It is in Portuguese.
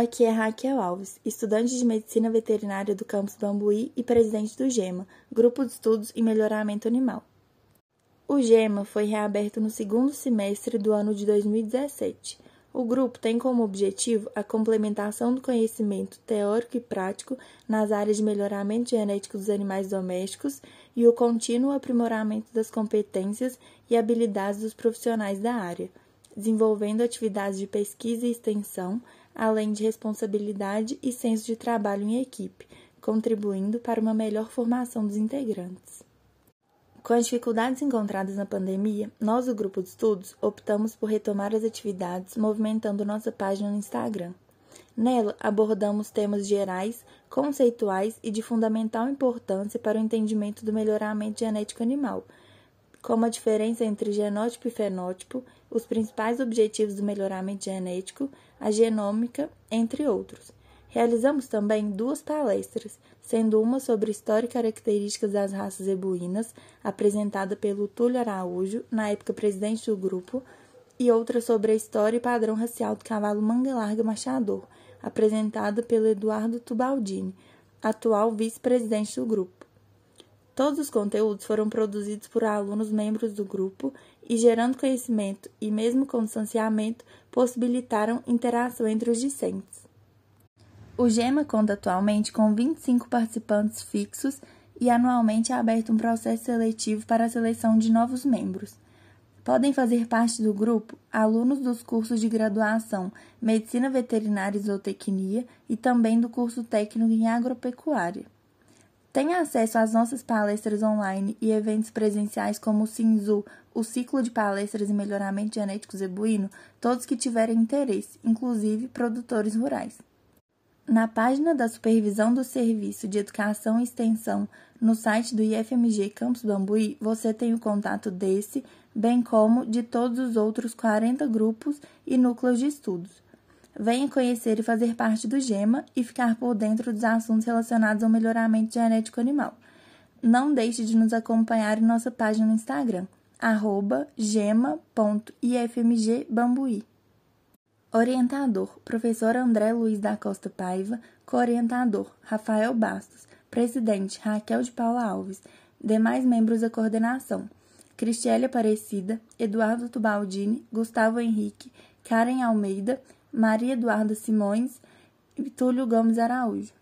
Aqui é Raquel Alves, estudante de Medicina Veterinária do campus Bambuí e presidente do GEMA, Grupo de Estudos em Melhoramento Animal. O GEMA foi reaberto no segundo semestre do ano de 2017. O grupo tem como objetivo a complementação do conhecimento teórico e prático nas áreas de melhoramento genético dos animais domésticos e o contínuo aprimoramento das competências e habilidades dos profissionais da área, desenvolvendo atividades de pesquisa e extensão além de responsabilidade e senso de trabalho em equipe, contribuindo para uma melhor formação dos integrantes. Com as dificuldades encontradas na pandemia, nós, do grupo de estudos, optamos por retomar as atividades movimentando nossa página no Instagram. Nela, abordamos temas gerais, conceituais e de fundamental importância para o entendimento do melhoramento genético animal, como a diferença entre genótipo e fenótipo, os principais objetivos do melhoramento genético, a genômica, entre outros. Realizamos também duas palestras, sendo uma sobre história e características das raças zebuínas, apresentada pelo Túlio Araújo, na época presidente do grupo, e outra sobre a história e padrão racial do cavalo manga larga machador, apresentada pelo Eduardo Tubaldini, atual vice-presidente do grupo. Todos os conteúdos foram produzidos por alunos membros do grupo e, gerando conhecimento e mesmo com distanciamento, possibilitaram interação entre os discentes. O GEMA conta atualmente com 25 participantes fixos e anualmente é aberto um processo seletivo para a seleção de novos membros. Podem fazer parte do grupo alunos dos cursos de graduação Medicina Veterinária e Zootecnia e também do curso técnico em Agropecuária. Tenha acesso às nossas palestras online e eventos presenciais como o Sinzu, o ciclo de palestras em melhoramento genético zebuíno, todos que tiverem interesse, inclusive produtores rurais. Na página da Supervisão do Serviço de Educação e Extensão, no site do IFMG Campus Bambuí, você tem o contato desse, bem como de todos os outros 40 grupos e núcleos de estudos. Venha conhecer e fazer parte do GEMA e ficar por dentro dos assuntos relacionados ao melhoramento genético animal. Não deixe de nos acompanhar em nossa página no Instagram, gema.ifmgbambuí. Orientador, professor André Luiz da Costa Paiva, co-orientador, Rafael Bastos, presidente, Raquel de Paula Alves, demais membros da coordenação, Cristiele Aparecida, Eduardo Tubaldini, Gustavo Henrique, Karen Almeida, Maria Eduarda Simões e Túlio Gomes Araújo.